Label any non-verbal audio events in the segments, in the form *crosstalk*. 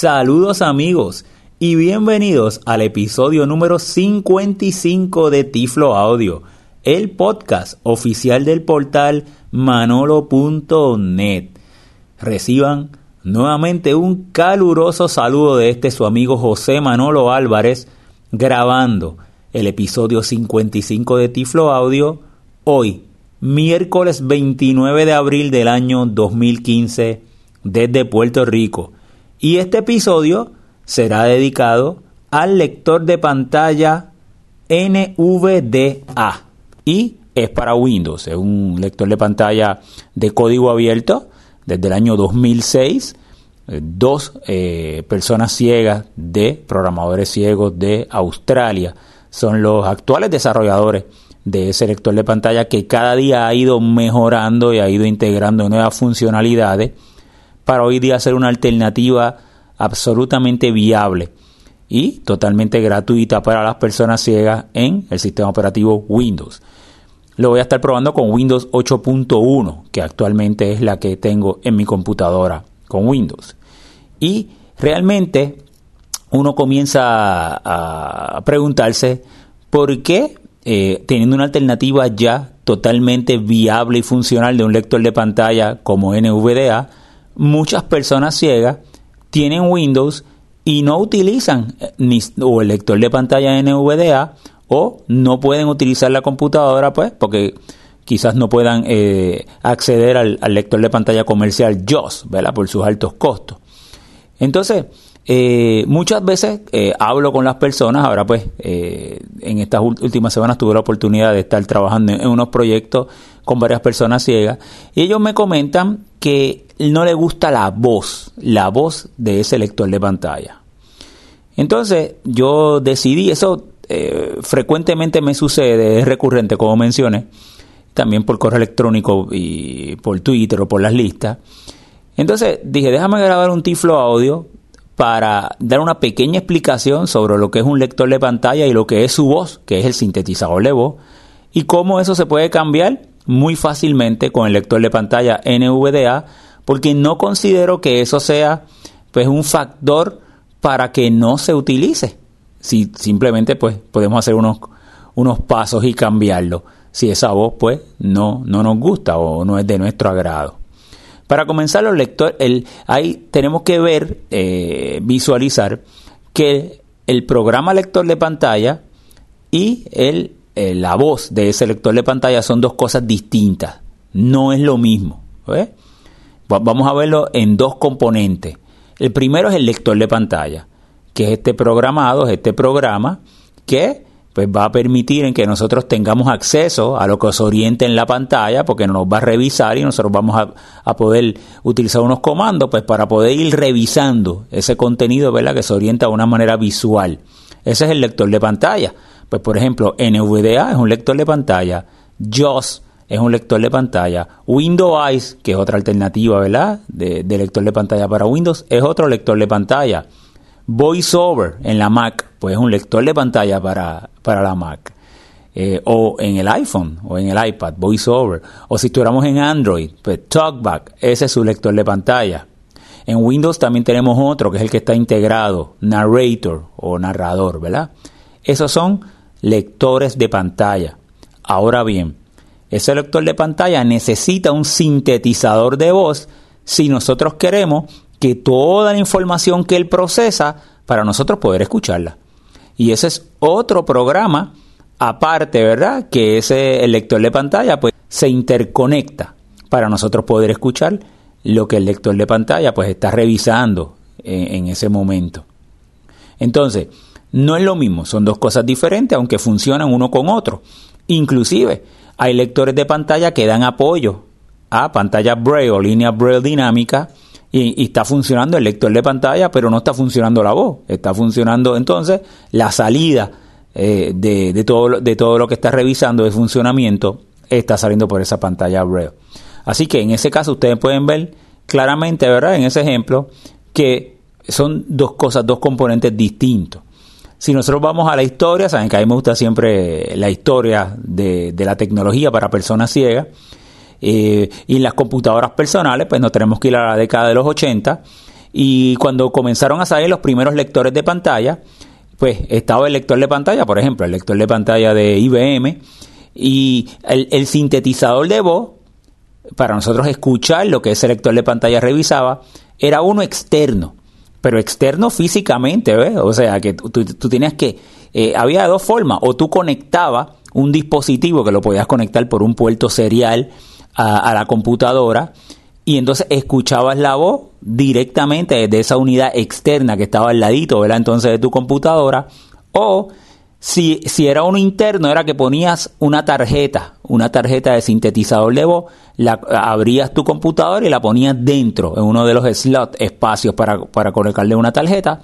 Saludos amigos y bienvenidos al episodio número 55 de Tiflo Audio, el podcast oficial del portal manolo.net. Reciban nuevamente un caluroso saludo de este su amigo José Manolo Álvarez grabando el episodio 55 de Tiflo Audio hoy, miércoles 29 de abril del año 2015 desde Puerto Rico. Y este episodio será dedicado al lector de pantalla NVDA y es para Windows, es un lector de pantalla de código abierto desde el año 2006. Eh, dos eh, personas ciegas de programadores ciegos de Australia son los actuales desarrolladores de ese lector de pantalla que cada día ha ido mejorando y ha ido integrando nuevas funcionalidades para hoy día ser una alternativa absolutamente viable y totalmente gratuita para las personas ciegas en el sistema operativo Windows. Lo voy a estar probando con Windows 8.1, que actualmente es la que tengo en mi computadora con Windows. Y realmente uno comienza a preguntarse por qué, eh, teniendo una alternativa ya totalmente viable y funcional de un lector de pantalla como NVDA, muchas personas ciegas tienen Windows y no utilizan eh, ni, o el lector de pantalla NVDA o no pueden utilizar la computadora pues porque quizás no puedan eh, acceder al, lector de pantalla comercial JOS, ¿verdad? Por sus altos costos. Entonces, eh, muchas veces hablo con las personas, ahora pues en estas últimas semanas tuve la oportunidad de estar trabajando en, unos proyectos con varias personas ciegas y ellos me comentan que no le gusta la voz, la voz de ese lector de pantalla. Entonces yo decidí, eso eh, frecuentemente me sucede, es recurrente como mencioné, también por correo electrónico y por Twitter o por las listas. Entonces dije, déjame grabar un tiflo audio para dar una pequeña explicación sobre lo que es un lector de pantalla y lo que es su voz, que es el sintetizador de voz, y cómo eso se puede cambiar muy fácilmente con el lector de pantalla NVDA porque no considero que eso sea pues un factor para que no se utilice. Si simplemente pues podemos hacer unos, unos pasos y cambiarlo. Si esa voz pues no, no nos gusta o no es de nuestro agrado. Para comenzar los lectores, el, ahí tenemos que ver, eh, visualizar que el programa lector de pantalla y el, eh, la voz de ese lector de pantalla son dos cosas distintas. No es lo mismo. Vamos a verlo en dos componentes. El primero es el lector de pantalla, que es este programado, es este programa que pues va a permitir en que nosotros tengamos acceso a lo que os oriente en la pantalla, porque nos va a revisar y nosotros vamos a, a, poder utilizar unos comandos pues para poder ir revisando ese contenido, ¿verdad? Que se orienta de una manera visual. Ese es el lector de pantalla. Pues por ejemplo, NVDA es un lector de pantalla. JOS es un lector de pantalla. Windows Eyes, que es otra alternativa, ¿verdad? De, lector de pantalla para Windows, es otro lector de pantalla. VoiceOver en la Mac, pues es un lector de pantalla para, para la Mac. Eh, o en el iPhone o en el iPad, VoiceOver. O si estuviéramos en Android, pues TalkBack, ese es su lector de pantalla. En Windows también tenemos otro que es el que está integrado, Narrator o narrador, ¿verdad? Esos son lectores de pantalla. Ahora bien, ese lector de pantalla necesita un sintetizador de voz si nosotros queremos que toda la información que él procesa para nosotros poder escucharla. Y ese es otro programa aparte, ¿verdad? Que ese lector de pantalla pues se interconecta para nosotros poder escuchar lo que el lector de pantalla pues está revisando en, en ese momento. Entonces, no es lo mismo, son dos cosas diferentes aunque funcionan uno con otro. Inclusive, hay lectores de pantalla que dan apoyo a pantalla Braille o línea Braille dinámica y, está funcionando el lector de pantalla, pero no está funcionando la voz. Está funcionando entonces la salida eh, de, todo, de todo lo que está revisando de funcionamiento está saliendo por esa pantalla Braille. Así que en ese caso ustedes pueden ver claramente, ¿verdad? En ese ejemplo, que son dos cosas, dos componentes distintos. Si nosotros vamos a la historia, saben que a mí me gusta siempre la historia de, la tecnología para personas ciegas. Eh, y las computadoras personales, pues nos tenemos que ir a la década de los 80 Y cuando comenzaron a salir los primeros lectores de pantalla, pues estaba el lector de pantalla, por ejemplo, el lector de pantalla de IBM, y el, sintetizador de voz, para nosotros escuchar lo que ese lector de pantalla revisaba, era uno externo, pero externo físicamente, ¿ves? O sea, que tú, tienes que, eh, había dos formas, o tú conectabas un dispositivo que lo podías conectar por un puerto serial a, la computadora, y entonces escuchabas la voz directamente desde esa unidad externa que estaba al ladito, ¿verdad? Entonces de tu computadora, o si, si era uno interno, era que ponías una tarjeta, una tarjeta de sintetizador de voz, la, abrías tu computadora y la ponías dentro, en uno de los slots, espacios para, para colocarle una tarjeta,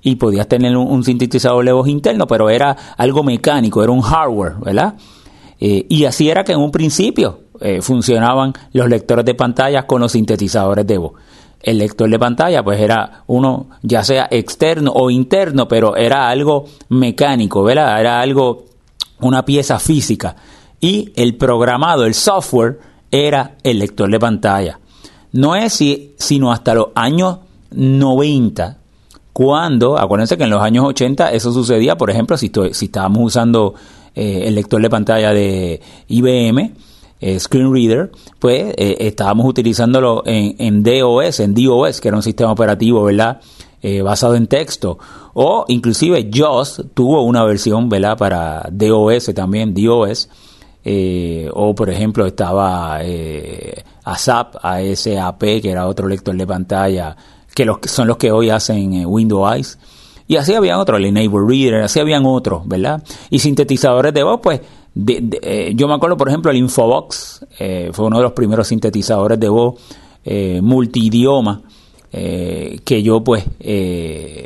y podías tener un, sintetizador de voz interno, pero era algo mecánico, era un hardware, ¿verdad? Eh, y así era que en un principio eh, funcionaban los lectores de pantallas con los sintetizadores de voz el lector de pantalla pues era uno ya sea externo o interno, pero era algo mecánico, ¿verdad? Era algo, una pieza física. Y el programado, el software, era el lector de pantalla. No es si, sino hasta los años 90, cuando, acuérdense que en los años 80 eso sucedía, por ejemplo, si, si estábamos usando eh, el lector de pantalla de IBM, eh, screen reader, pues eh, estábamos utilizándolo en, en, DOS, en DOS, que era un sistema operativo, ¿verdad? Eh, basado en texto. O inclusive JOS tuvo una versión, ¿verdad? Para DOS también, DOS. o por ejemplo estaba ASAP, ASAP, que era otro lector de pantalla, que los, son los que hoy hacen Windows Eyes. Y así habían otros, el Enable Reader, así habían otros, ¿verdad? Y sintetizadores de voz, pues eh, yo me acuerdo, por ejemplo, el Infobox, eh, fue uno de los primeros sintetizadores de voz eh, multidioma que yo pues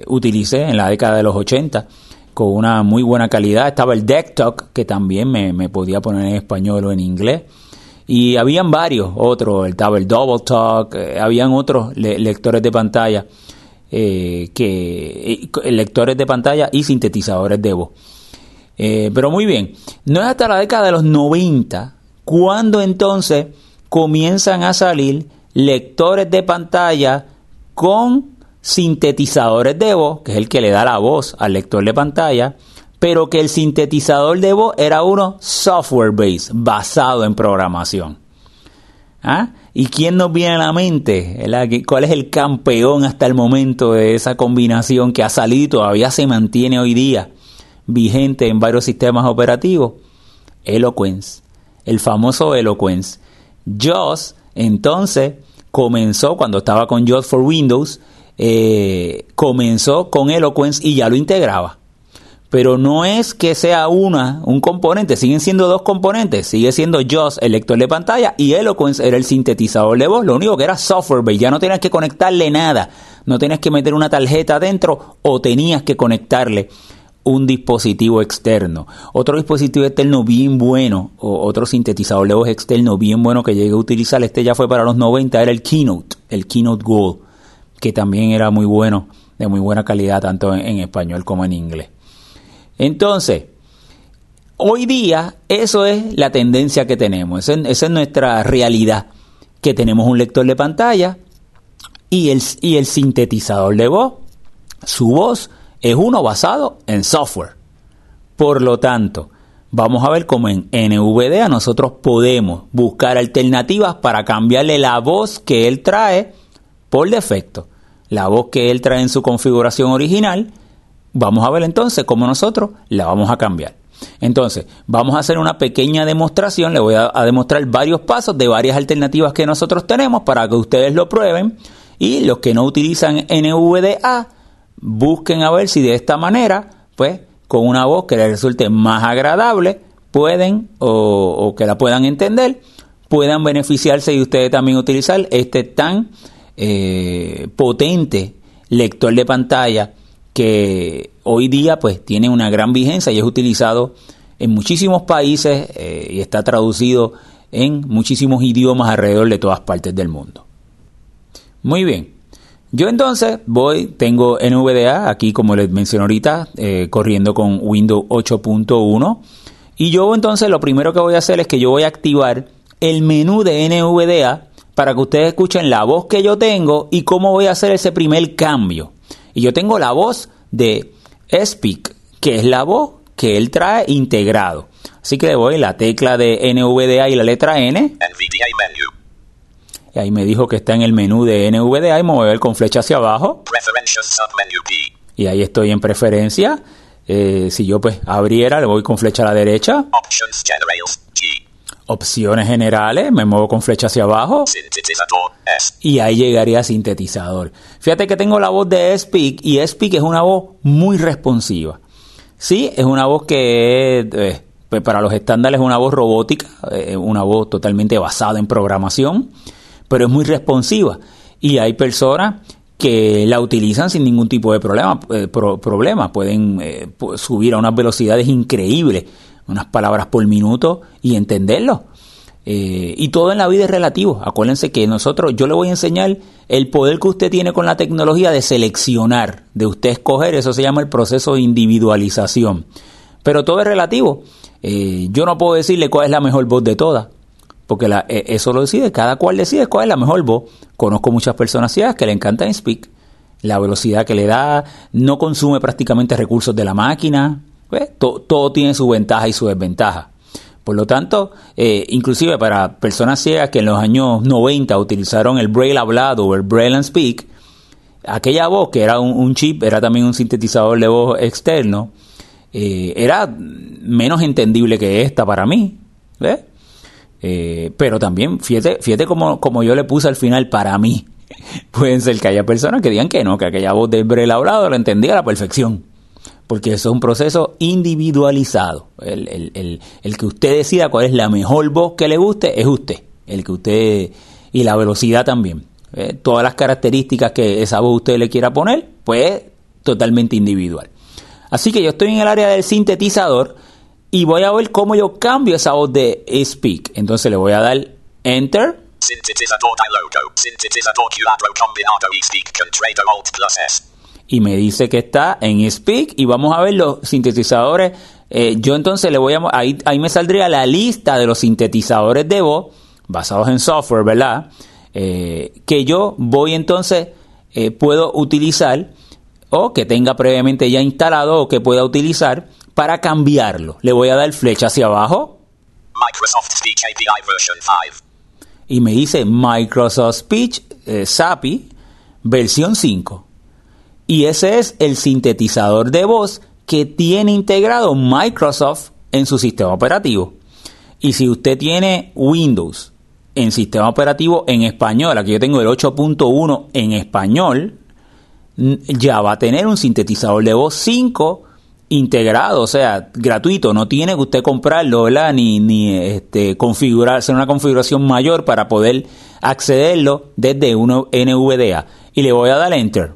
utilicé en la década de los 80 con una muy buena calidad. Estaba el DeckTalk, que también me, podía poner en español o en inglés. Y habían varios otros, estaba el Double Talk, habían otros lectores de pantalla, que lectores de pantalla y sintetizadores de voz. Eh, pero muy bien, no es hasta la década de los 90 cuando entonces comienzan a salir lectores de pantalla con sintetizadores de voz, que es el que le da la voz al lector de pantalla, pero que el sintetizador de voz era uno software based, basado en programación. ¿Ah? ¿Y quién nos viene a la mente? ¿Cuál es el campeón hasta el momento de esa combinación que ha salido y todavía se mantiene hoy día? Vigente en varios sistemas operativos, Eloquence, el famoso Eloquence. JOS entonces comenzó cuando estaba con JOS for Windows, eh, comenzó con Eloquence y ya lo integraba. Pero no es que sea una, un componente, siguen siendo dos componentes, sigue siendo JOS el lector de pantalla y Eloquence era el sintetizador de voz, lo único que era software base, ya no tenías que conectarle nada, no tenías que meter una tarjeta adentro o tenías que conectarle un dispositivo externo. Otro dispositivo externo bien bueno, o otro sintetizador de voz externo bien bueno que llegué a utilizar, este ya fue para los 90, era el Keynote, el Keynote Gold, que también era muy bueno, de muy buena calidad, tanto en, español como en inglés. Entonces, hoy día eso es la tendencia que tenemos, esa es, nuestra realidad, que tenemos un lector de pantalla y el, y el sintetizador de voz, su voz es uno basado en software. Por lo tanto, vamos a ver cómo en NVDA nosotros podemos buscar alternativas para cambiarle la voz que él trae por defecto. La voz que él trae en su configuración original, vamos a ver entonces cómo nosotros la vamos a cambiar. Entonces, vamos a hacer una pequeña demostración, le voy a, demostrar varios pasos de varias alternativas que nosotros tenemos para que ustedes lo prueben y los que no utilizan NVDA busquen a ver si de esta manera, pues, con una voz que les resulte más agradable, pueden o, que la puedan entender, puedan beneficiarse y ustedes también utilizar este tan eh, potente lector de pantalla que hoy día pues tiene una gran vigencia y es utilizado en muchísimos países eh, y está traducido en muchísimos idiomas alrededor de todas partes del mundo. Muy bien, yo entonces voy, tengo NVDA aquí como les mencioné ahorita, eh, corriendo con Windows 8.1. Y yo entonces lo primero que voy a hacer es que yo voy a activar el menú de NVDA para que ustedes escuchen la voz que yo tengo y cómo voy a hacer ese primer cambio. Y yo tengo la voz de Speak, que es la voz que él trae integrado. Así que le voy la tecla de NVDA y la letra N. Y ahí me dijo que está en el menú de NVDA y me voy a ver con flecha hacia abajo. Y ahí estoy en preferencia. Eh, si yo pues abriera, le voy con flecha a la derecha. Opciones generales, me muevo con flecha hacia abajo. Y ahí llegaría a sintetizador. Fíjate que tengo la voz de Speak y Speak es una voz muy responsiva. Sí, es una voz que eh, pues, para los estándares es una voz robótica, eh, una voz totalmente basada en programación, pero es muy responsiva. Y hay personas que la utilizan sin ningún tipo de problema, eh, pueden subir a unas velocidades increíbles, unas palabras por minuto y entenderlo. y todo en la vida es relativo. Acuérdense que nosotros, yo le voy a enseñar el poder que usted tiene con la tecnología de seleccionar, de usted escoger, eso se llama el proceso de individualización. Pero todo es relativo. Eh, yo no puedo decirle cuál es la mejor voz de todas, porque la, eh, eso lo decide, cada cual decide cuál es la mejor voz. Conozco muchas personas ciegas que le encanta Speak, la velocidad que le da, no consume prácticamente recursos de la máquina, todo tiene su ventaja y su desventaja. Por lo tanto, eh, inclusive para personas ciegas que en los años 90 utilizaron el Braille hablado o el Braille and Speak, aquella voz que era un, chip, era también un sintetizador de voz externo, eh, era menos entendible que esta para mí. Eh, pero también, fíjate, fíjate como, como yo le puse al final para mí. *laughs* Pueden ser que haya personas que digan que no, que aquella voz del Braille hablado lo entendía a la perfección porque eso es un proceso individualizado. El, que usted decida cuál es la mejor voz que le guste es usted. El que usted. Y la velocidad también. Eh, todas las características que esa voz usted le quiera poner, pues totalmente individual. Así que yo estoy en el área del sintetizador y voy a ver cómo yo cambio esa voz de speak. Entonces le voy a dar enter. Y me dice que está en Speak y vamos a ver los sintetizadores. Eh, yo entonces le voy a... Ahí, ahí me saldría la lista de los sintetizadores de voz basados en software, ¿verdad? Eh, que yo voy entonces, eh, puedo utilizar o que tenga previamente ya instalado o que pueda utilizar para cambiarlo. Le voy a dar flecha hacia abajo. Microsoft Speech API version 5. Y me dice Microsoft Speech SAPI versión 5 y ese es el sintetizador de voz que tiene integrado Microsoft en su sistema operativo. Y si usted tiene Windows en sistema operativo en español, aquí yo tengo el 8.1 en español, ya va a tener un sintetizador de voz 5 integrado, o sea, gratuito, no tiene que usted comprarlo, ¿verdad? Ni, ni este, configurar, hacer una configuración mayor para poder accederlo desde uno NVDA. Y le voy a dar Enter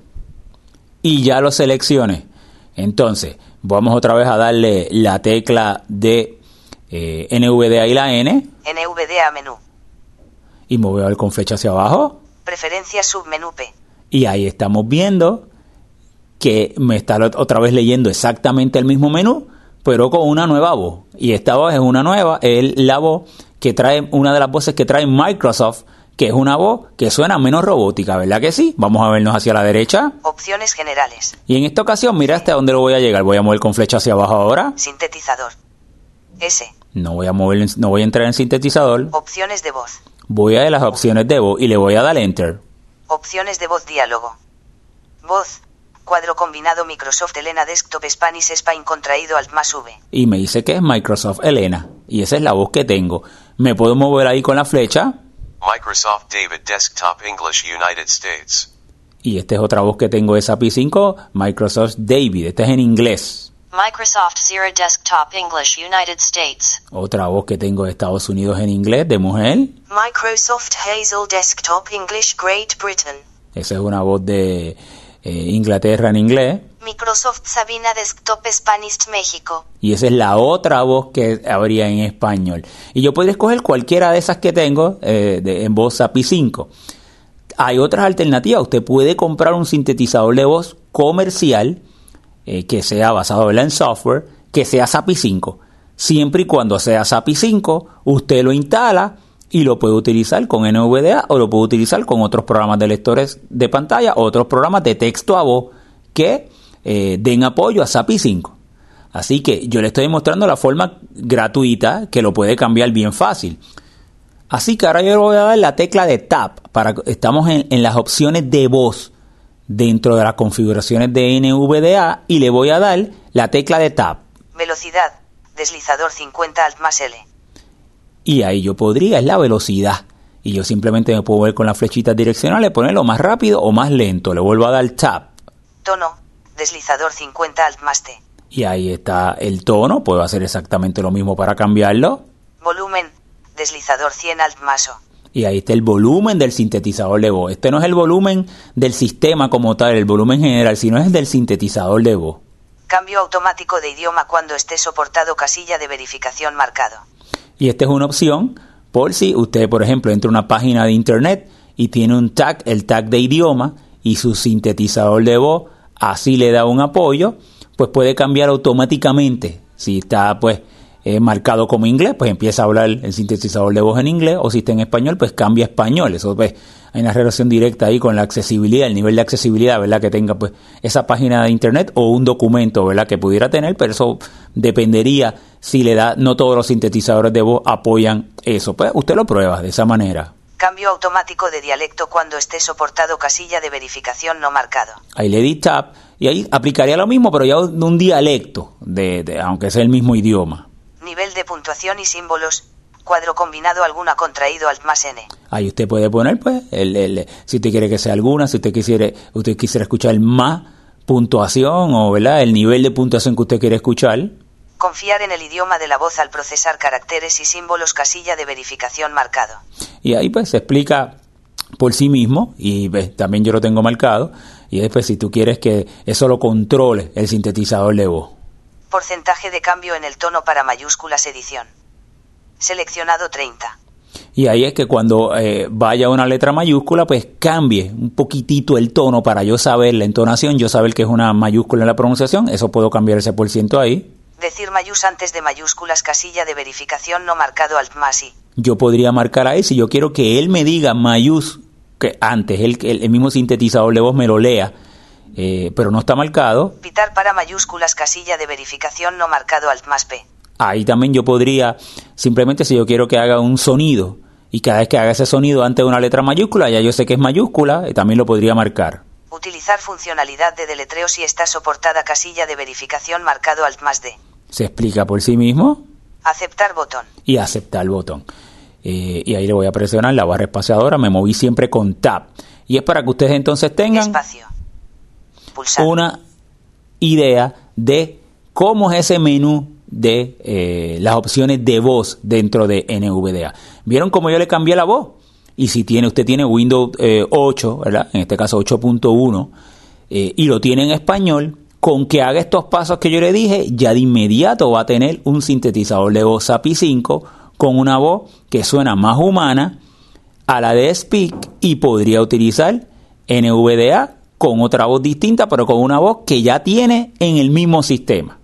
y ya lo seleccioné. Entonces, vamos otra vez a darle la tecla de eh, NVDA y la N. NVDA menú. Y me voy a ver con flecha hacia abajo. Preferencias submenú P. Y ahí estamos viendo que me está otra vez leyendo exactamente el mismo menú, pero con una nueva voz. Y esta voz es una nueva, es la voz que trae, una de las voces que trae Microsoft que es una voz que suena menos robótica, ¿verdad que sí? Vamos a vernos hacia la derecha. Opciones generales. Y en esta ocasión, mira hasta dónde lo voy a llegar. Voy a mover con flecha hacia abajo ahora. Sintetizador. S. No voy a mover, no voy a entrar en sintetizador. Opciones de voz. Voy a las opciones de voz y le voy a dar enter. Opciones de voz diálogo. Voz. Cuadro combinado Microsoft Elena Desktop Spanish Spain contraído Alt más V. Y me dice que es Microsoft Elena. Y esa es la voz que tengo. Me puedo mover ahí con la flecha Microsoft David Desktop English United States. Y esta es otra voz que tengo de SAPI 5, Microsoft David. Este es en inglés. Microsoft Zero Desktop English United States. Otra voz que tengo de Estados Unidos en inglés, de mujer. Microsoft Hazel Desktop English Great Britain. Esa es una voz de eh, Inglaterra en inglés. Microsoft Sabina Desktop Spanish México. Y esa es la otra voz que habría en español. Y yo podría escoger cualquiera de esas que tengo eh, en voz API 5. Hay otras alternativas. Usted puede comprar un sintetizador de voz comercial eh, que sea basado en software, que sea SAPI 5. Siempre y cuando sea SAPI 5, usted lo instala y lo puede utilizar con NVDA o lo puede utilizar con otros programas de lectores de pantalla o otros programas de texto a voz que eh, den apoyo a SAPI 5. Así que yo le estoy mostrando la forma gratuita que lo puede cambiar bien fácil. Así que ahora yo le voy a dar la tecla de Tab. Para, estamos en, en las opciones de voz dentro de las configuraciones de NVDA y le voy a dar la tecla de Tab. Velocidad. Deslizador 50 Alt más L. Y ahí yo podría, es la velocidad. Y yo simplemente me puedo ver con las flechitas direccionales, ponerlo más rápido o más lento. Le vuelvo a dar Tab. Tono. Deslizador 50 Alt más T. Y ahí está el tono. Puedo hacer exactamente lo mismo para cambiarlo. Volumen. Deslizador 100 Alt más O. Y ahí está el volumen del sintetizador de voz. Este no es el volumen del sistema como tal, el volumen general, sino es del sintetizador de voz. Cambio automático de idioma cuando esté soportado casilla de verificación marcado. Y esta es una opción por si usted, por ejemplo, entra a una página de internet y tiene un tag, el tag de idioma y su sintetizador de voz, así le da un apoyo, pues puede cambiar automáticamente. Si está pues eh, marcado como inglés, pues empieza a hablar el sintetizador de voz en inglés, o si está en español, pues cambia a español. Eso pues hay una relación directa ahí con la accesibilidad, el nivel de accesibilidad, ¿verdad? Que tenga pues esa página de internet o un documento, ¿verdad? Que pudiera tener, pero eso dependería si le da, no todos los sintetizadores de voz apoyan eso. Pues usted lo prueba de esa manera. Cambio automático de dialecto cuando esté soportado casilla de verificación no marcado. Ahí le di tab y ahí aplicaría lo mismo, pero ya de un dialecto, de, de, aunque sea el mismo idioma. Nivel de puntuación y símbolos. Cuadro combinado alguna contraído alt más n. Ahí usted puede poner, pues, el, el, si usted quiere que sea alguna, si usted quisiera, usted quisiera escuchar más puntuación o, ¿verdad? El nivel de puntuación que usted quiere escuchar. Confiar en el idioma de la voz al procesar caracteres y símbolos casilla de verificación marcado. Y ahí pues se explica por sí mismo y ves, también yo lo tengo marcado y después si tú quieres que eso lo controle el sintetizador de voz. Porcentaje de cambio en el tono para mayúsculas edición. Seleccionado 30. Y ahí es que cuando eh, vaya una letra mayúscula, pues cambie un poquitito el tono para yo saber la entonación, yo saber que es una mayúscula en la pronunciación, eso puedo cambiar ese por ciento ahí. Decir mayús antes de mayúsculas casilla de verificación no marcado alt más y. Yo podría marcar ahí si yo quiero que él me diga mayús que antes, el, el, el mismo sintetizador de voz me lo lea, eh, pero no está marcado. Pitar para mayúsculas casilla de verificación no marcado alt más P. Ahí también yo podría, simplemente si yo quiero que haga un sonido y cada vez que haga ese sonido antes de una letra mayúscula, ya yo sé que es mayúscula, y también lo podría marcar. Utilizar funcionalidad de deletreo si está soportada casilla de verificación marcado alt más D. Se explica por sí mismo. Aceptar botón. Y aceptar el botón. Eh, y ahí le voy a presionar la barra espaciadora, me moví siempre con Tab. Y es para que ustedes entonces tengan Espacio. Pulsar. una idea de cómo es ese menú de eh, las opciones de voz dentro de NVDA. ¿Vieron cómo yo le cambié la voz? Y si tiene, usted tiene Windows eh, 8, ¿verdad? En este caso 8.1, eh, y lo tiene en español, con que haga estos pasos que yo le dije, ya de inmediato va a tener un sintetizador de voz API 5 con una voz que suena más humana a la de Speak y podría utilizar NVDA con otra voz distinta, pero con una voz que ya tiene en el mismo sistema.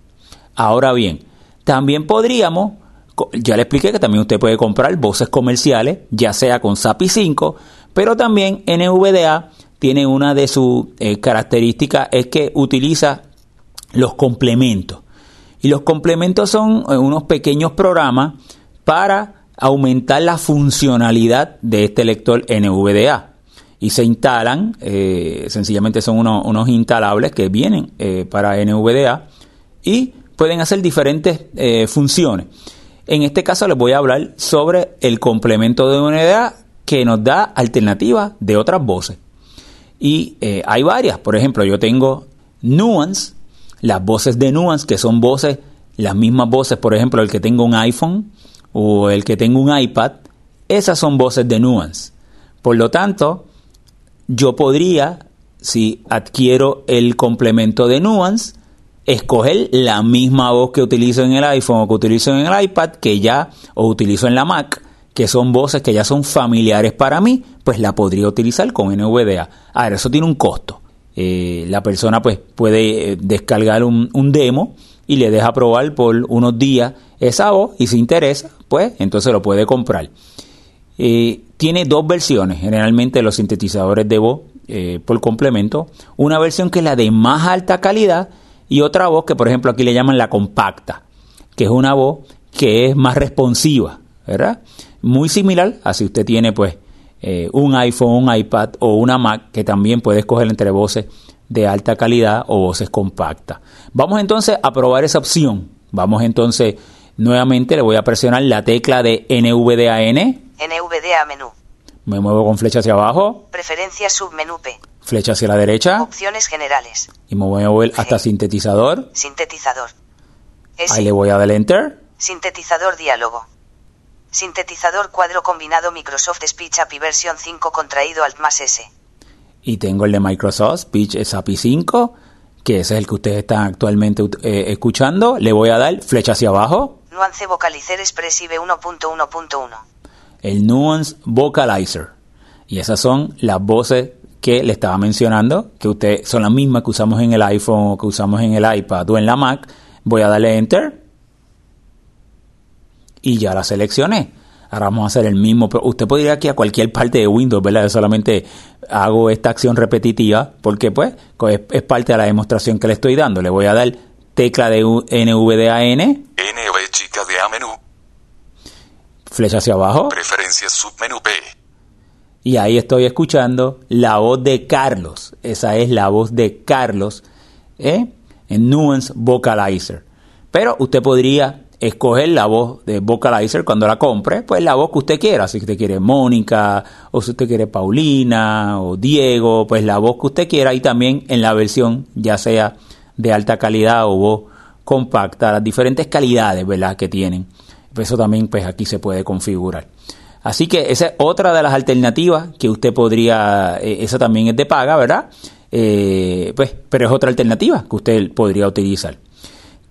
Ahora bien, también podríamos, ya le expliqué que también usted puede comprar voces comerciales, ya sea con SAPI 5, pero también NVDA tiene una de sus eh, características es que utiliza los complementos. Y los complementos son eh, unos pequeños programas para aumentar la funcionalidad de este lector NVDA. Y se instalan, eh, sencillamente son unos, unos, instalables que vienen para NVDA y pueden hacer diferentes eh, funciones. En este caso les voy a hablar sobre el complemento de NVDA que nos da alternativas de otras voces. Y eh, hay varias, por ejemplo, yo tengo Nuance, las voces de Nuance, que son voces, las mismas voces, por ejemplo, el que tenga un iPhone o el que tenga un iPad, esas son voces de Nuance. Por lo tanto, yo podría, si adquiero el complemento de Nuance, escoger la misma voz que utilizo en el iPhone o que utilizo en el iPad, que ya, o utilizo en la Mac, que son voces que ya son familiares para mí, pues la podría utilizar con NVDA. A ver, eso tiene un costo. Eh, la persona pues puede eh, descargar un, demo y le deja probar por unos días esa voz y si interesa, pues entonces lo puede comprar. eh, tiene dos versiones, generalmente los sintetizadores de voz por complemento. Una versión que es la de más alta calidad y otra voz que, por ejemplo, aquí le llaman la compacta, que es una voz que es más responsiva, ¿verdad? Muy similar a si usted tiene, pues, eh, un iPhone, un iPad o una Mac, que también puede escoger entre voces de alta calidad o voces compactas. Vamos entonces a probar esa opción. Vamos entonces, nuevamente le voy a presionar la tecla de NVDAN. NVDA menú. Me muevo con flecha hacia abajo, Preferencias submenú P. flecha hacia la derecha Opciones generales. y me muevo hasta sintetizador. Sintetizador. S. Ahí le voy a dar enter. Sintetizador diálogo. Sintetizador cuadro combinado Microsoft Speech API versión 5 contraído Alt más S. Y tengo el de Microsoft Speech SAPI 5, que ese es el que ustedes están actualmente eh, escuchando. Le voy a dar flecha hacia abajo. Nuance Vocalizer Expressive 1.1.1. el Nuance Vocalizer. Y esas son las voces que le estaba mencionando, que usted son las mismas que usamos en el iPhone o que usamos en el iPad o en la Mac. Voy a darle Enter y ya la seleccioné. Ahora vamos a hacer el mismo. Pero usted puede ir aquí a cualquier parte de Windows, ¿verdad? Yo solamente hago esta acción repetitiva porque, pues, es, parte de la demostración que le estoy dando. Le voy a dar tecla de NVDAN, NV chica de A menú. flecha hacia abajo. Preferencias submenú P. Y ahí estoy escuchando la voz de Carlos. Esa es la voz de Carlos ¿eh? en Nuance Vocalizer. Pero usted podría escoger la voz de Vocalizer cuando la compre, pues la voz que usted quiera. Si usted quiere Mónica, o si usted quiere Paulina, o Diego, pues la voz que usted quiera. Y también en la versión, ya sea de alta calidad o voz compacta, las diferentes calidades ¿verdad? que tienen. Eso también pues aquí se puede configurar. Así que esa es otra de las alternativas que usted podría, eh, esa también es de paga, ¿verdad? Eh, pues, pero es otra alternativa que usted podría utilizar.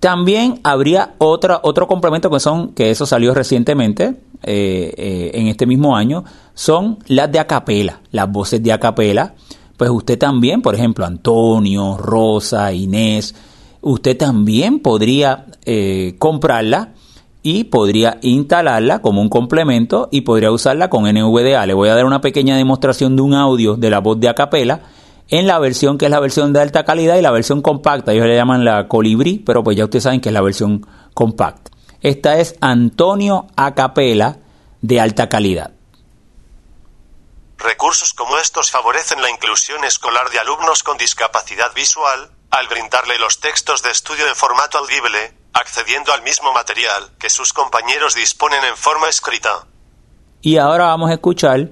También habría otra, otro complemento que son, que eso salió recientemente, eh, eh, en este mismo año, son las de acapela, las voces de acapela. Pues usted también, por ejemplo, Antonio, Rosa, Inés, usted también podría comprarla y podría instalarla como un complemento y podría usarla con NVDA. Le voy a dar una pequeña demostración de un audio de la voz de acapela en la versión que es la versión de alta calidad y la versión compacta. Ellos le llaman la colibrí, pero pues ya ustedes saben que es la versión compacta. Esta es Antonio Acapela de alta calidad. Recursos como estos favorecen la inclusión escolar de alumnos con discapacidad visual, al brindarle los textos de estudio en formato audible, accediendo al mismo material que sus compañeros disponen en forma escrita. Y ahora vamos a escuchar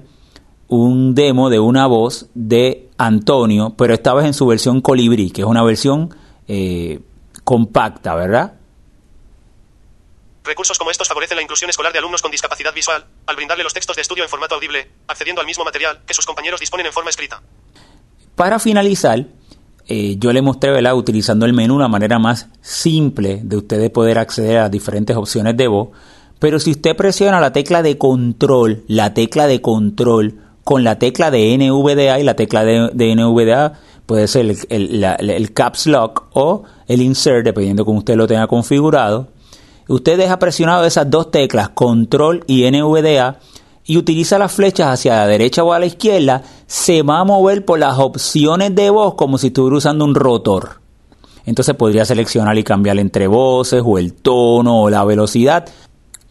un demo de una voz de Antonio, pero esta vez en su versión colibrí, que es una versión eh, compacta, ¿verdad? Recursos como estos favorecen la inclusión escolar de alumnos con discapacidad visual, al brindarle los textos de estudio en formato audible, accediendo al mismo material que sus compañeros disponen en forma escrita. Para finalizar, eh, yo le mostré, ¿verdad? utilizando el menú, una manera más simple de ustedes poder acceder a diferentes opciones de voz. Pero si usted presiona la tecla de control, la tecla de control, con la tecla de NVDA y la tecla de, NVDA puede ser el, la- el Caps Lock o el Insert, dependiendo cómo usted lo tenga configurado. Usted deja presionado esas dos teclas, control y NVDA, y utiliza las flechas hacia la derecha o a la izquierda, se va a mover por las opciones de voz como si estuviera usando un rotor. Entonces podría seleccionar y cambiar entre voces o el tono o la velocidad.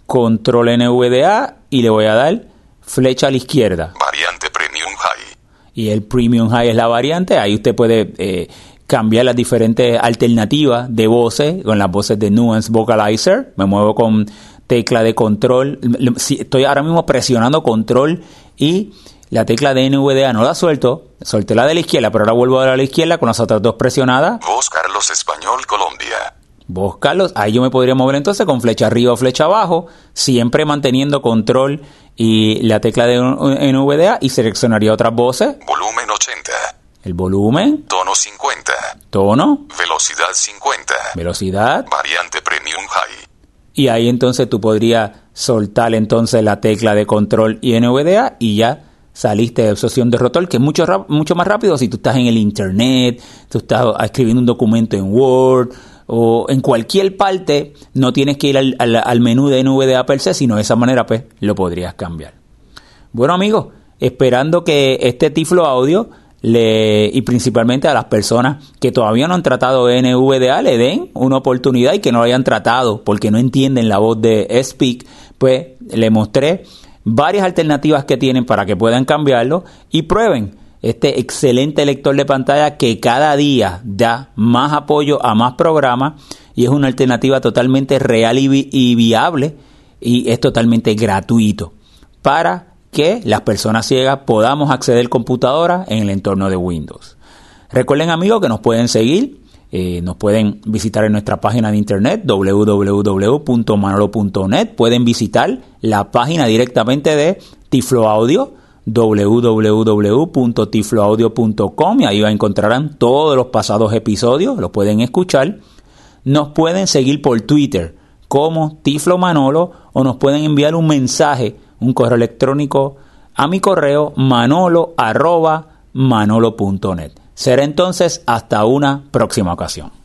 Control NVDA y le voy a dar flecha a la izquierda. Variante Premium High. Y el Premium High es la variante. Ahí usted puede eh, cambiar las diferentes alternativas de voces con las voces de Nuance Vocalizer. Me muevo con tecla de control. Estoy ahora mismo presionando control y la tecla de NVDA no la suelto. Solté la de la izquierda, pero ahora vuelvo a la izquierda con las otras dos presionadas. Voz Carlos Español Colombia. Vos, Carlos, ahí yo me podría mover entonces con flecha arriba o flecha abajo, siempre manteniendo control y la tecla de NVDA y seleccionaría otras voces, Volumen 80. el volumen, Tono 50. tono, Velocidad 50. velocidad Variante Premium High. y ahí entonces tú podrías soltar entonces la tecla de control y NVDA y ya saliste de absorción de rotor, que es mucho, mucho más rápido si tú estás en el internet, tú estás escribiendo un documento en Word o en cualquier parte, no tienes que ir al, al- menú de NVDA per se, sino de esa manera pues lo podrías cambiar. Bueno amigos, esperando que este Tiflo Audio le, y principalmente a las personas que todavía no han tratado NVDA le den una oportunidad y que no lo hayan tratado porque no entienden la voz de Speak, pues le mostré varias alternativas que tienen para que puedan cambiarlo y prueben este excelente lector de pantalla que cada día da más apoyo a más programas y es una alternativa totalmente real y, viable y es totalmente gratuito para que las personas ciegas podamos acceder a computadora en el entorno de Windows. Recuerden amigos que nos pueden seguir, eh, nos pueden visitar en nuestra página de internet www.manolo.net, pueden visitar la página directamente de Tiflo Audio www.tifloaudio.com y ahí encontrarán todos los pasados episodios, los pueden escuchar. Nos pueden seguir por Twitter como Tiflo Manolo o nos pueden enviar un mensaje un correo electrónico a mi correo manolo arroba manolo.net. Será entonces hasta una próxima ocasión.